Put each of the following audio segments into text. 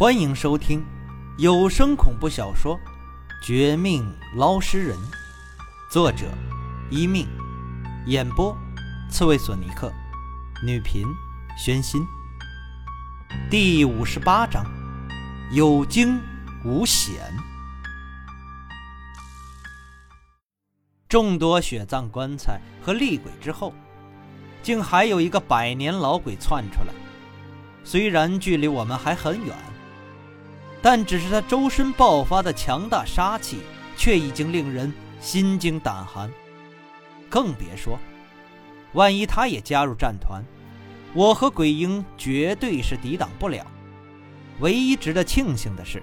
欢迎收听有声恐怖小说《绝命捞尸人》，作者：一命，演播：刺猬索尼克，女频：宣心。第五十八章：有惊无险。众多血葬棺材和厉鬼之后，竟还有一个百年老鬼窜出来。虽然距离我们还很远。但只是他周身爆发的强大杀气，却已经令人心惊胆寒。更别说，万一他也加入战团，我和鬼婴绝对是抵挡不了。唯一值得庆幸的是，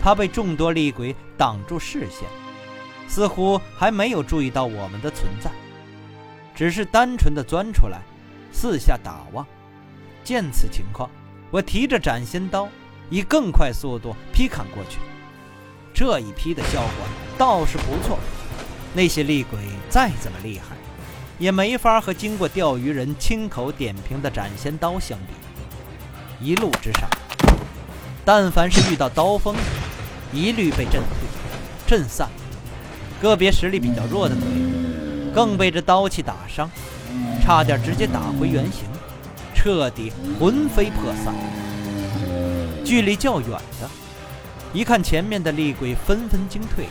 他被众多厉鬼挡住视线，似乎还没有注意到我们的存在，只是单纯的钻出来，四下打望。见此情况，我提着斩仙刀。以更快速度劈砍过去，这一劈的效果倒是不错。那些厉鬼再怎么厉害，也没法和经过钓鱼人亲口点评的斩仙刀相比。一路之上，但凡是遇到刀锋，一律被震退、震散。个别实力比较弱的鬼，更被这刀气打伤，差点直接打回原形，彻底魂飞魄散。距离较远的，一看前面的厉鬼纷纷惊退，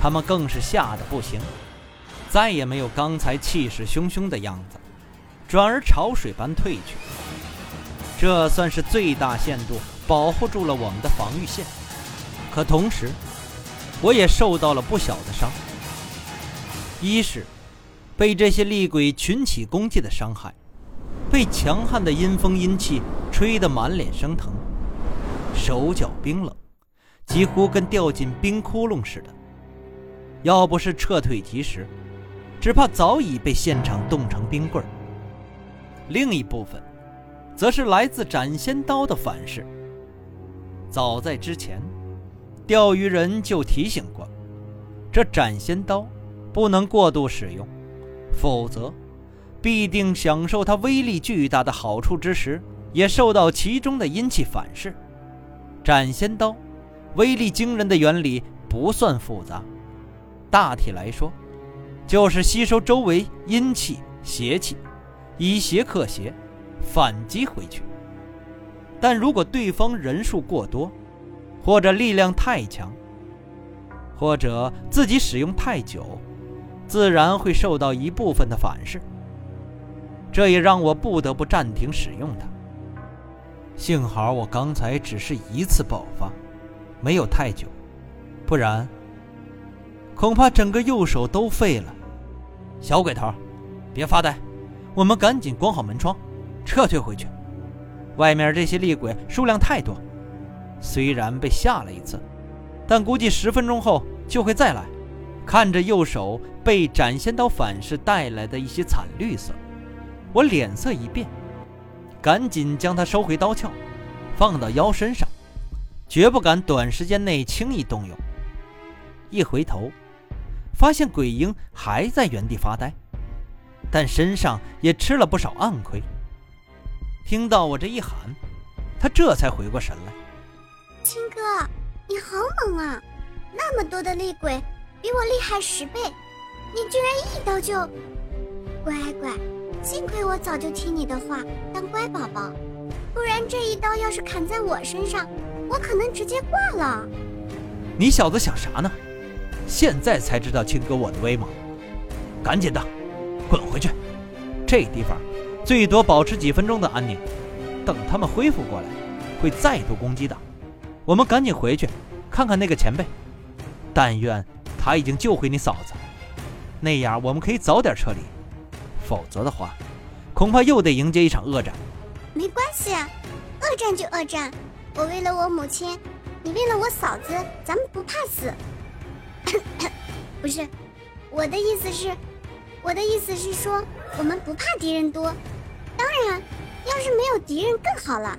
他们更是吓得不行，再也没有刚才气势汹汹的样子，转而潮水般退去。这算是最大限度保护住了我们的防御线，可同时，我也受到了不小的伤。一是被这些厉鬼群起攻击的伤害，被强悍的阴风阴气吹得满脸生疼。手脚冰冷，几乎跟掉进冰窟窿似的。要不是撤退及时，只怕早已被现场冻成冰棍儿。另一部分，则是来自斩仙刀的反噬。早在之前，钓鱼人就提醒过，这斩仙刀不能过度使用，否则必定享受它威力巨大的好处之时，也受到其中的阴气反噬。斩仙刀，威力惊人的原理不算复杂，大体来说，就是吸收周围阴气、邪气，以邪克邪，反击回去。但如果对方人数过多，或者力量太强，或者自己使用太久，自然会受到一部分的反噬。这也让我不得不暂停使用它。幸好我刚才只是一次爆发，没有太久，不然恐怕整个右手都废了。小鬼头，别发呆，我们赶紧关好门窗，撤退回去。外面这些厉鬼数量太多，虽然被吓了一次，但估计十分钟后就会再来。看着右手被斩仙刀反噬带来的一些惨绿色，我脸色一变。赶紧将它收回刀鞘，放到腰身上，绝不敢短时间内轻易动用。一回头，发现鬼婴还在原地发呆，但身上也吃了不少暗亏。听到我这一喊，他这才回过神来：“青哥，你好猛啊！那么多的厉鬼，比我厉害十倍，你居然一刀就……乖乖。”幸亏我早就听你的话，当乖宝宝，不然这一刀要是砍在我身上，我可能直接挂了。你小子想啥呢？现在才知道青哥我的威猛，赶紧的，滚回去！这地方最多保持几分钟的安宁，等他们恢复过来，会再度攻击的。我们赶紧回去，看看那个前辈，但愿他已经救回你嫂子，那样我们可以早点撤离。否则的话，恐怕又得迎接一场恶战。没关系啊，恶战就恶战。我为了我母亲，你为了我嫂子，咱们不怕死。不是，我的意思是，我的意思是说，我们不怕敌人多。当然，要是没有敌人更好了。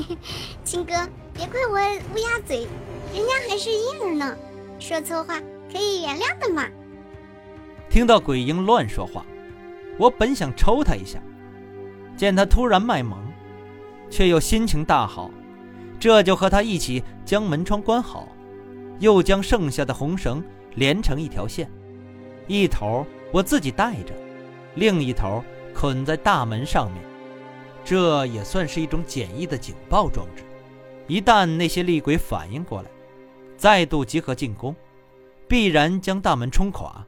亲哥，别怪我乌鸦嘴，人家还是婴儿呢，说错话可以原谅的嘛。听到鬼婴乱说话。我本想抽他一下，见他突然卖萌，却又心情大好，这就和他一起将门窗关好，又将剩下的红绳连成一条线，一头我自己带着，另一头捆在大门上面。这也算是一种简易的警报装置。一旦那些厉鬼反应过来，再度集合进攻，必然将大门冲垮。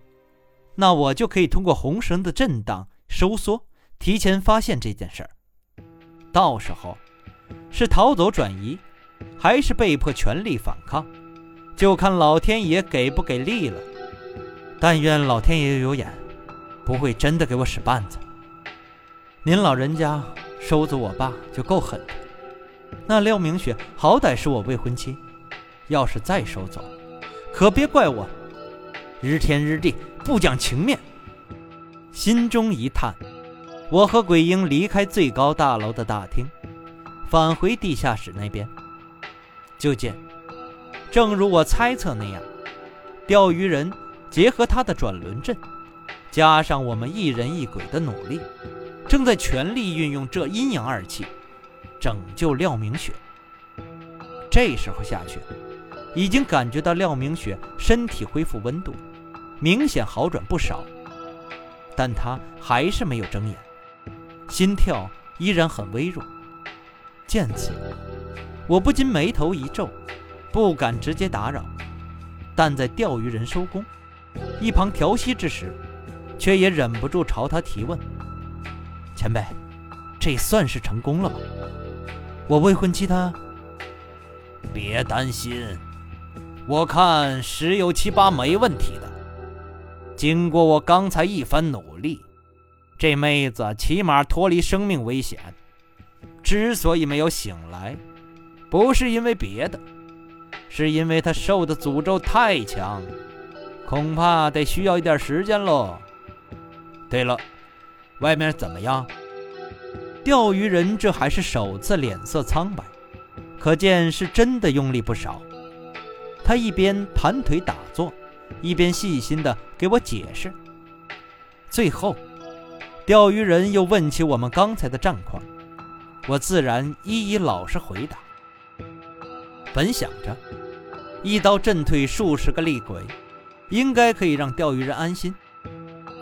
那我就可以通过红绳的震荡收缩，提前发现这件事儿。到时候，是逃走转移，还是被迫全力反抗，就看老天爷给不给力了。但愿老天爷有眼，不会真的给我使绊子。您老人家收走我爸就够狠的，那廖明雪好歹是我未婚妻，要是再收走，可别怪我日天日地。不讲情面，心中一叹，我和鬼婴离开最高大楼的大厅，返回地下室那边。就见，正如我猜测那样，钓鱼人结合他的转轮阵，加上我们一人一鬼的努力，正在全力运用这阴阳二气，拯救廖明雪。这时候下去，已经感觉到廖明雪身体恢复温度。明显好转不少，但他还是没有睁眼，心跳依然很微弱。见此，我不禁眉头一皱，不敢直接打扰，但在钓鱼人收工，一旁调息之时，却也忍不住朝他提问：“前辈，这算是成功了吗？我未婚妻她……别担心，我看十有七八没问题的。”经过我刚才一番努力，这妹子起码脱离生命危险。之所以没有醒来，不是因为别的，是因为她受的诅咒太强，恐怕得需要一点时间喽。对了，外面怎么样？钓鱼人这还是首次脸色苍白，可见是真的用力不少。他一边盘腿打坐。一边细心地给我解释，最后，钓鱼人又问起我们刚才的战况，我自然一一老实回答。本想着一刀震退数十个厉鬼，应该可以让钓鱼人安心，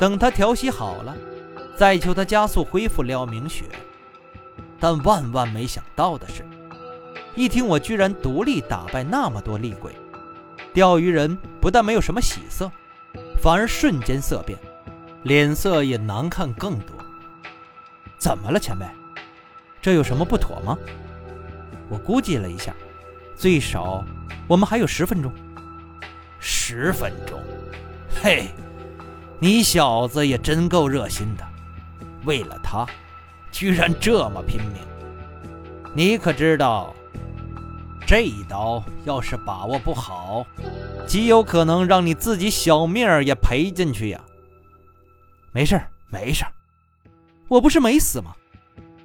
等他调息好了，再求他加速恢复廖明雪。但万万没想到的是，一听我居然独立打败那么多厉鬼。钓鱼人不但没有什么喜色，反而瞬间色变，脸色也难看更多。怎么了，前辈？这有什么不妥吗？我估计了一下，最少我们还有十分钟。十分钟？嘿，你小子也真够热心的，为了他，居然这么拼命。你可知道？这一刀要是把握不好，极有可能让你自己小命儿也赔进去呀。没事儿，没事儿，我不是没死吗？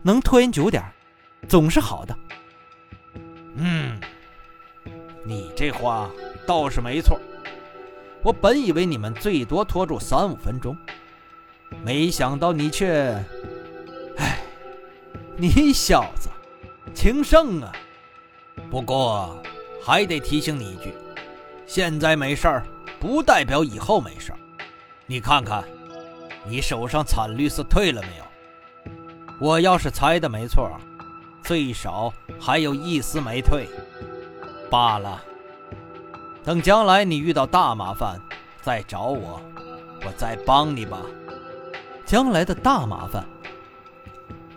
能拖延久点总是好的。嗯，你这话倒是没错。我本以为你们最多拖住三五分钟，没想到你却……哎，你小子情圣啊！不过，还得提醒你一句：现在没事儿，不代表以后没事儿。你看看，你手上惨绿色退了没有？我要是猜的没错，最少还有一丝没退。罢了，等将来你遇到大麻烦，再找我，我再帮你吧。将来的大麻烦，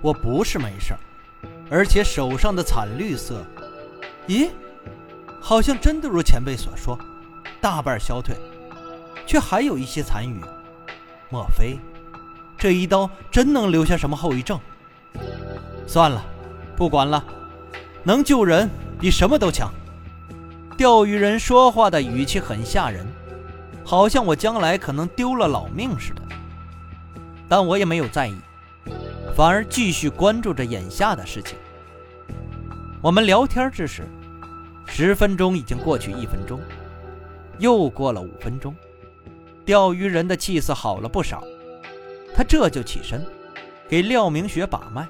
我不是没事儿，而且手上的惨绿色。咦，好像真的如前辈所说，大半消退，却还有一些残余。莫非这一刀真能留下什么后遗症？算了，不管了，能救人比什么都强。钓鱼人说话的语气很吓人，好像我将来可能丢了老命似的。但我也没有在意，反而继续关注着眼下的事情。我们聊天之时。十分钟已经过去，一分钟又过了五分钟，钓鱼人的气色好了不少。他这就起身，给廖明雪把脉，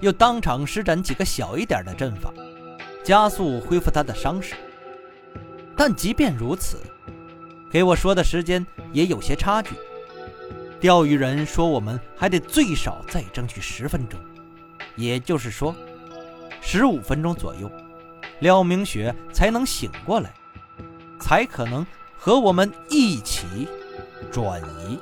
又当场施展几个小一点的阵法，加速恢复他的伤势。但即便如此，给我说的时间也有些差距。钓鱼人说，我们还得最少再争取十分钟，也就是说，十五分钟左右，廖明雪才能醒过来，才可能和我们一起转移。